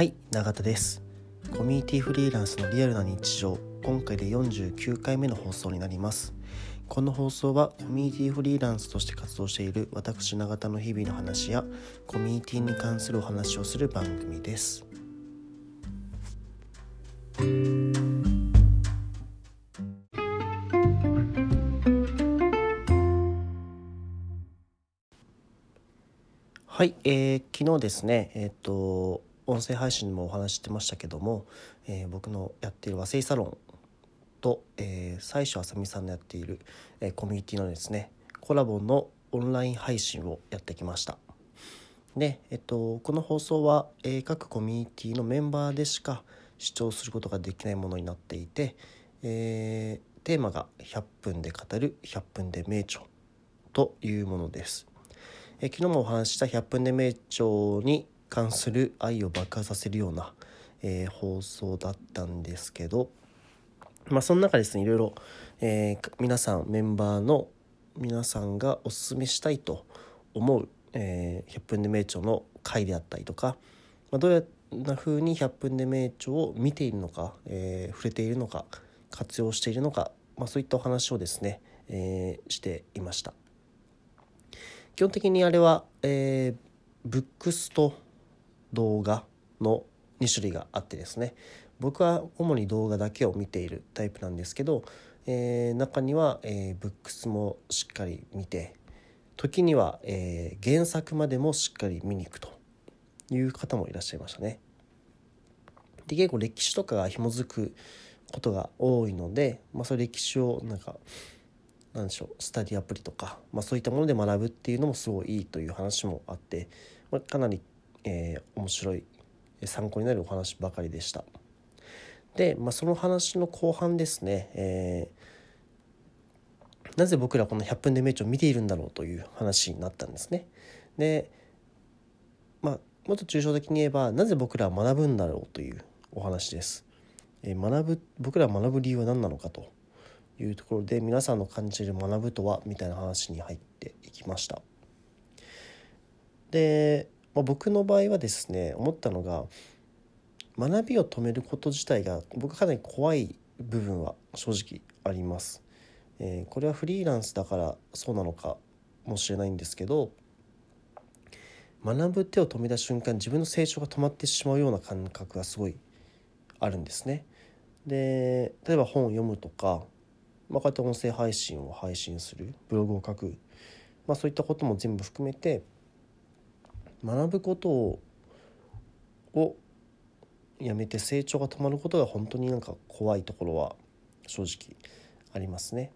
はい永田です。コミュニティフリーランスのリアルな日常。今回で49回目の放送になります。この放送はコミュニティフリーランスとして活動している私永田の日々の話やコミュニティに関するお話をする番組です。はい、えー、昨日ですねえっ、と音声配信でもお話ししてましたけども、えー、僕のやっている和製サロンと、えー、最初あさみさんのやっている、えー、コミュニティのですねコラボのオンライン配信をやってきました。で、えっと、この放送は、えー、各コミュニティのメンバーでしか視聴することができないものになっていて、えー、テーマが100分で語る100分で名著というものです、えー、昨日もお話しした100分で名著に関する愛を爆発させるような、えー、放送だったんですけど、まあ、その中ですねいろいろ、えー、皆さんメンバーの皆さんがおすすめしたいと思う、えー、100分で名著の回であったりとか、まあ、どういうな風に100分で名著を見ているのか、えー、触れているのか活用しているのか、まあ、そういったお話をですね、えー、していました。基本的にあれは、えー、ブックスと動画の2種類があってですね僕は主に動画だけを見ているタイプなんですけど、えー、中には、えー、ブックスもしっかり見て時には、えー、原作までもしっかり見に行くという方もいらっしゃいましたね。で結構歴史とかが紐づくことが多いので、まあ、それ歴史をなんかなんでしょうスタディアプリとか、まあ、そういったもので学ぶっていうのもすごいいいという話もあって、まあ、かなりえー、面白い参考になるお話ばかりでした。で、まあ、その話の後半ですね、えー、なぜ僕らこの「100分で名著」を見ているんだろうという話になったんですね。で、まあ、もっと抽象的に言えばなぜ僕らは学ぶんだろうというお話です。えー、学ぶ僕らは学ぶ理由は何なのかというところで皆さんの感じる学ぶとはみたいな話に入っていきました。でまあ、僕の場合はですね思ったのが学びを止めること自体が僕かなり怖い部分は正直あります。えー、これはフリーランスだからそうなのかもしれないんですけど学ぶ手を止めた瞬間自分の成長が止まってしまうような感覚がすごいあるんですね。で例えば本を読むとか、まあ、こうやって音声配信を配信するブログを書く、まあ、そういったことも全部含めて学ぶことをやめて成長が止まることが本当になんか怖いところは正直ありますね。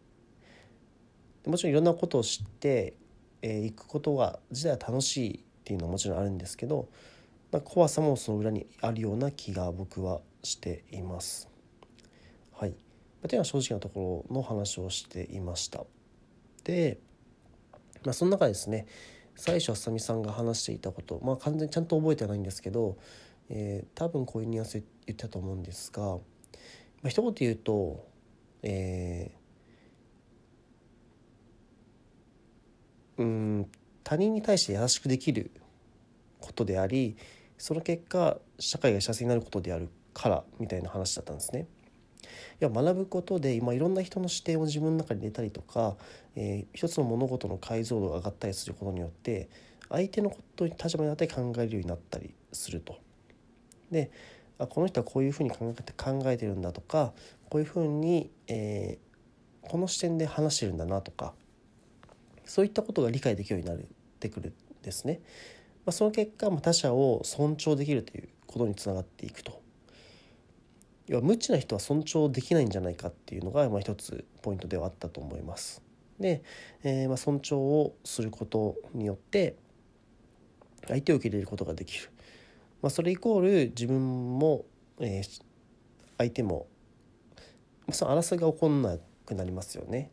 もちろんいろんなことを知ってい、えー、くことが自体は楽しいっていうのはもちろんあるんですけど、ま、怖さもその裏にあるような気が僕はしています。はい。というのは正直なところの話をしていました。で、まあ、その中ですね最初あさみさんが話していたことまあ完全にちゃんと覚えてないんですけど、えー、多分こういうニュアンス言ったと思うんですが、まあ、一言言うと、えー、うん他人に対して優しくできることでありその結果社会が幸せになることであるからみたいな話だったんですね。いや学ぶことで今いろんな人の視点を自分の中に入れたりとか、えー、一つの物事の解像度が上がったりすることによって相手のことに立場になって考えるようになったりすると。であこの人はこういうふうに考えて考えてるんだとかこういうふうに、えー、この視点で話してるんだなとかそういったことが理解できるようになってくるんですね。まあ、その結果、他者を尊重できるということにつながっていくと要は無知な人は尊重できないんじゃないかっていうのが、まあ、一つポイントではあったと思います。で、えー、まあ尊重をすることによって相手を受け入れることができる、まあ、それイコール自分も、えー、相手もその争いが起こんなくなりますよね。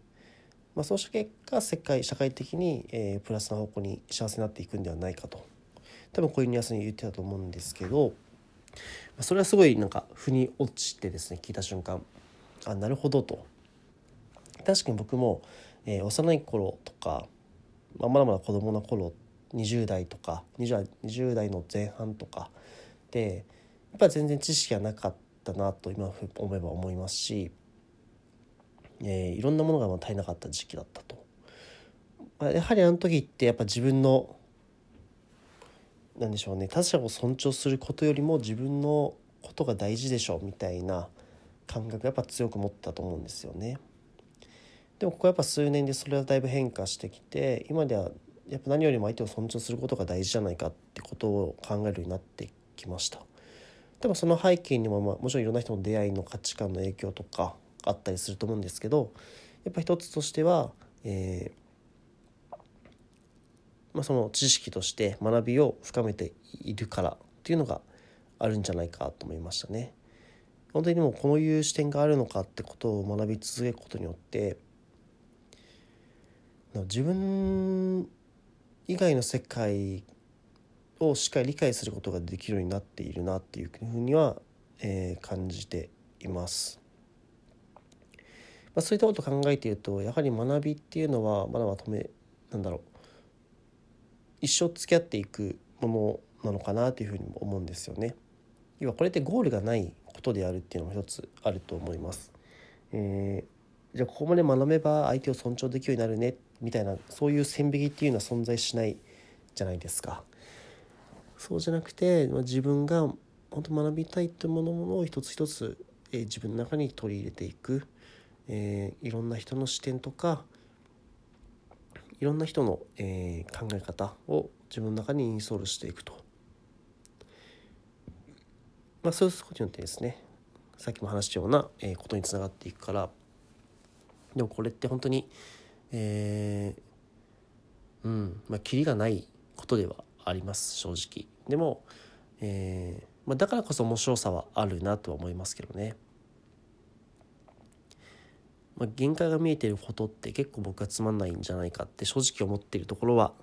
まあ、そうした結果世界社会的に、えー、プラスな方向に幸せになっていくんではないかと多分こういうニュアンスに言ってたと思うんですけどそれはすごいなんか腑に落ちてですね聞いた瞬間あなるほどと確かに僕も、えー、幼い頃とか、まあ、まだまだ子供の頃20代とか 20, 20代の前半とかでやっぱ全然知識がなかったなと今思えば思いますし、えー、いろんなものが足りなかった時期だったと。やはりあの時ってやっぱ自分のなんでしょうね他者を尊重することよりも自分のことが大事でしょうみたいな感覚やっぱ強く持ったと思うんですよね。でもここやっぱ数年でそれはだいぶ変化してきて今ではやっぱ何よりも相手を尊重することが大事じゃないかってことを考えるようになってきました。でもその背景にも、まあ、もちろんいろんな人の出会いの価値観の影響とかあったりすると思うんですけどやっぱ一つとしては、えーまあ、その知識として学びを深めているからっていうのがあるんじゃないかと思いましたね。本当にでもこういう視点があるのかってことを学び続けることによって自分以外の世界をしっかり理解することができるようになっているなっていうふうには、えー、感じています。まあ、そういったことを考えているとやはり学びっていうのはまだまとめなんだろう一生付き合っていくものなのかなというふうにも思うんですよね。要はこれってゴールがないことであるっていうのも一つあると思います。えー、じゃあここまで学べば相手を尊重できるようになるねみたいなそういう線引きっていうのは存在しないじゃないですか。そうじゃなくて自分が本当学びたいというものを一つ一つ、えー、自分の中に取り入れていく、えー、いろんな人の視点とかいろんな人の、えー、考え方を自分の中にインストールしていくと、まあ、そうすることによってですねさっきも話したような、えー、ことにつながっていくから。でもこれって本当にえー、うんまあキリがないことではあります正直。でも、えーまあ、だからこそ面白さはあるなとは思いますけどね、まあ、限界が見えてることって結構僕はつまんないんじゃないかって正直思ってるところは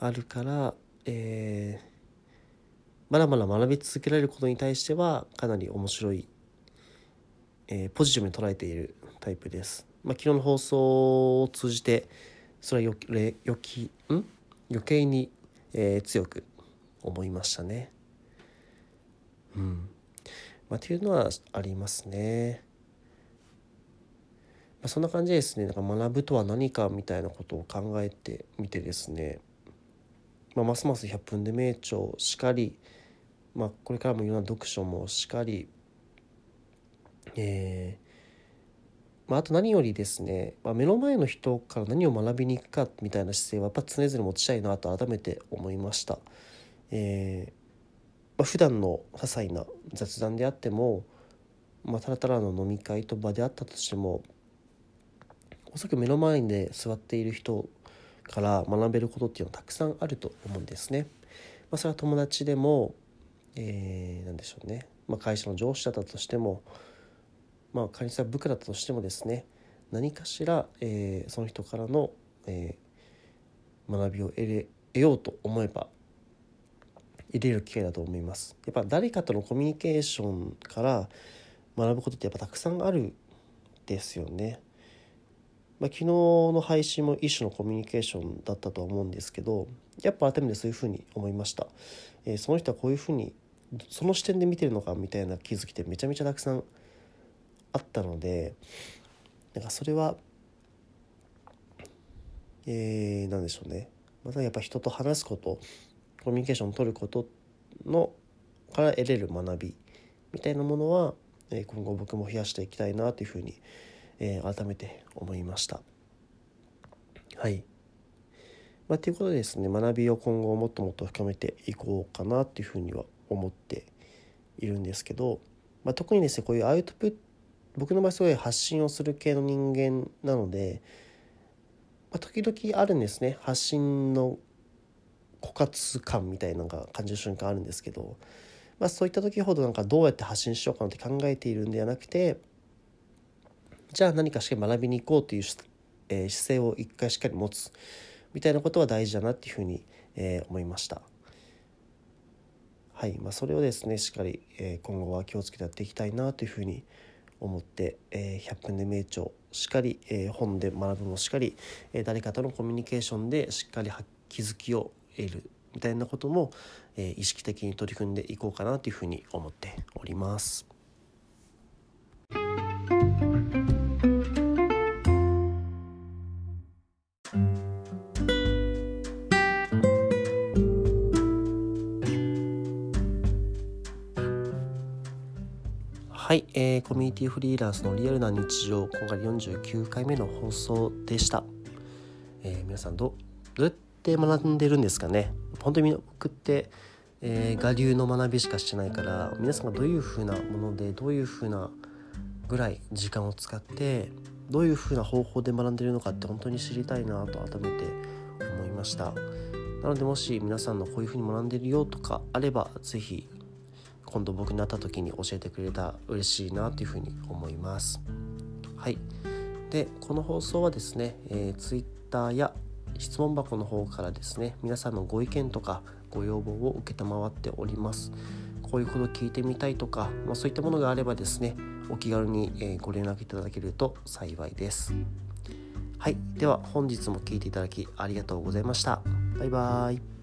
あるから、えー、まだまだ学び続けられることに対してはかなり面白い、えー、ポジティブに捉えているタイプです。まあ、昨日の放送を通じてそれはよよきん？余計に、えー、強く思いましたね。うんまあ、っていうのはありますね。ま、そんな感じですね。なんか学ぶとは何かみたいなことを考えてみてですね、まあ、ますます100分で名著しかり、まあ、これからもいろんな読書もしかり、えまあ、あと何よりですね、ま、目の前の人から何を学びに行くかみたいな姿勢はやっぱ常々持ちたいなと改めて思いました。えーまあ、普段の些細な雑談であっても、まあ、たらたらの飲み会と場であったとしてもおそらく目の前で座っている人から学べることっていうのはたくさんあると思うんですね。まあ、それは友達でも、えー、何でしょうね、まあ、会社の上司だったとしてもまあ仮にさ部下だったとしてもですね何かしら、えー、その人からの、えー、学びを得れ得ようと思えば入れる機会だと思います。やっぱ誰かとのコミュニケーションから学ぶことってやっぱたくさんあるですよね。まあ、昨日の配信も一種のコミュニケーションだったとは思うんですけどやっぱ改めてそういうふうに思いました、えー、その人はこういうふうにその視点で見てるのかみたいな気づきってめちゃめちゃたくさんあったのでなんかそれはえー、なんでしょうね。またやっぱ人と話すことコミュニケーションを取ることのから得れる学びみたいなものは、え、今後僕も増やしていきたいなというふうに思います、えー、改めて思いました。はい。まあ、ということでですね学びを今後もっともっと深めていこうかなっていうふうには思っているんですけど、まあ、特にですねこういうアウトプット僕の場合すごい発信をする系の人間なので、まあ、時々あるんですね発信の枯渇感みたいなのが感じる瞬間あるんですけど、まあ、そういった時ほどなんかどうやって発信しようかなって考えているんではなくてじゃあ何かしっかり学びに行こうという、えー、姿勢を一回しっかり持つみたいなことは大事だなっていうふうに、えー、思いました。はいまあ、それをですねしっかり、えー、今後は気をつけてやっていきたいなというふうに思って、えー、100分で名著しっかり、えー、本で学ぶもしっかり、えー、誰かとのコミュニケーションでしっかり気づきを得るみたいなことも、えー、意識的に取り組んでいこうかなというふうに思っております。はい、えー、コミュニティフリーランスのリアルな日常今回49回目の放送でした、えー、皆さんどどうやって学んでるんですかね？本当に僕って、えー、我流の学びしかしてないから皆さんがどういうふうなものでどういうふうなぐらい時間を使ってどういうふうな方法で学んでるのかって本当に知りたいなと改めて思いました。なのでもし皆さんのこういうふうに学んでるよとかあれば是非今度僕に会った時に教えてくれたら嬉しいなというふうに思います。はい。で、この放送はですね、えー、Twitter や質問箱の方からですね、皆さんのご意見とかご要望を承っております。こういうこと聞いてみたいとか、まあ、そういったものがあればですね、お気軽に、えご連絡いただけると幸いです。はい。では本日も聴いていただきありがとうございました。バイバーイ。